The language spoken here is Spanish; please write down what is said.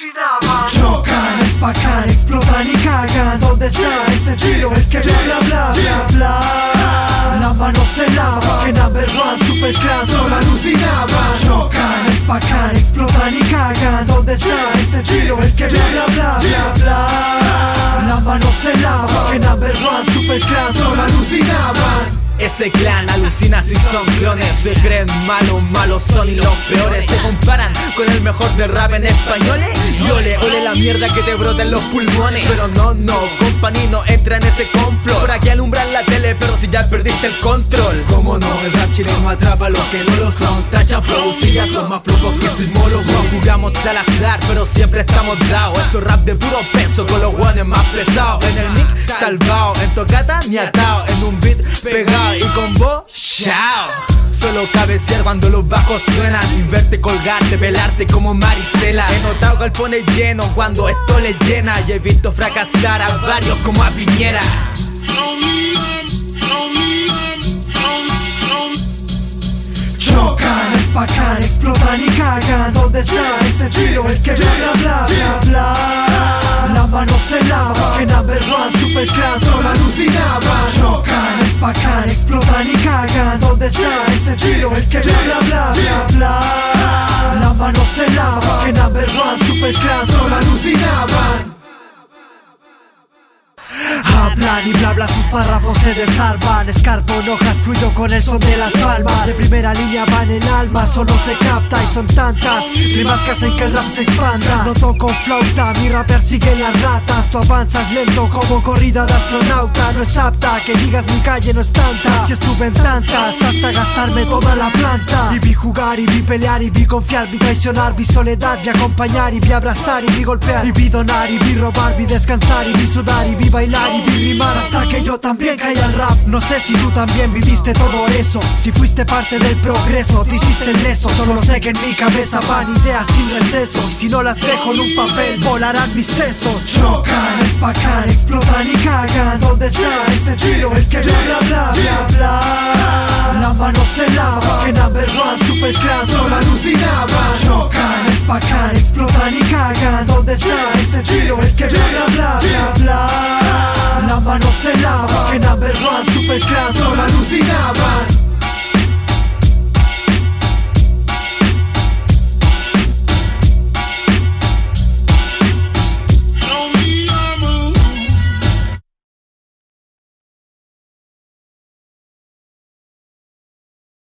Chocan, espacan, explotan y cagan. ¿Dónde está ese chilo? El que bla bla bla bla La mano se lava Que number one super clan solo alucinaban Chocan, espacan, explotan y cagan. ¿Dónde está ese chilo? El que bla bla bla bla La mano se lava Que number one super clan solo alucinaban ese clan alucina si son clones Se creen malos, malos son y los peores. Se comparan con el mejor de rap en español Y ole, ole la mierda que te brota en los pulmones. Pero no, no, compañía no entra en ese complot. Por aquí alumbran la tele, pero si ya perdiste el control. ¿Cómo no? El rap chileno atrapa a los que no lo son. Tachan flow, si ya son más flojos que sismólogos. No jugamos al azar, pero siempre estamos dados. Esto rap de puro peso con los guanes más pesados. En el mic salvado, en tocata ni atado En un beat pegado y con vos, chao. Solo cabecear cuando los bajos suenan Y verte colgarte, velarte como Marisela. He notado que el pone lleno cuando esto le llena Y he visto fracasar a varios como a Piñera. Chocan, espacan, explotan y cagan. ¿Dónde está ese chilo? El que bla bla bla bla La mano se lava Que number one super clan solo alucinaba. Chocan, espacan, explotan y cagan ¿Dónde está ese chilo? El que bla bla bla bla La mano se lava Que number one super clan solo alucinaban Y bla bla, sus párrafos se desarman. Escarpo en hojas, fluyo con el son de las palmas. De primera línea van en alma, solo se capta y son tantas. Rimas que hacen que el rap se expanda. No toco flauta, mi rap persigue las ratas. Tú avanzas lento como corrida de astronauta. No es apta, que digas mi calle no es tanta. Si estuve en tantas, hasta gastarme toda la planta. Y vi jugar y vi pelear y vi confiar Vi traicionar, vi soledad, vi acompañar y vi abrazar y vi golpear Y vi donar y vi robar, vi descansar y vi sudar y vi bailar y vi rimar hasta que yo también caí al rap. No sé si tú también viviste todo eso Si fuiste parte del progreso, te hiciste el Solo sé que en mi cabeza van ideas sin receso Y si no las dejo en un papel, volarán mis sesos. Chocan, espacan, explotan y cagan. ¿Dónde está ese chilo? El que bla bla bla bla La mano se lava Que number one super clan solo alucinaba. Chocan, espacan, explotan y cagan. ¿Dónde está ese chilo? El que bla bla bla clan solo alucinaban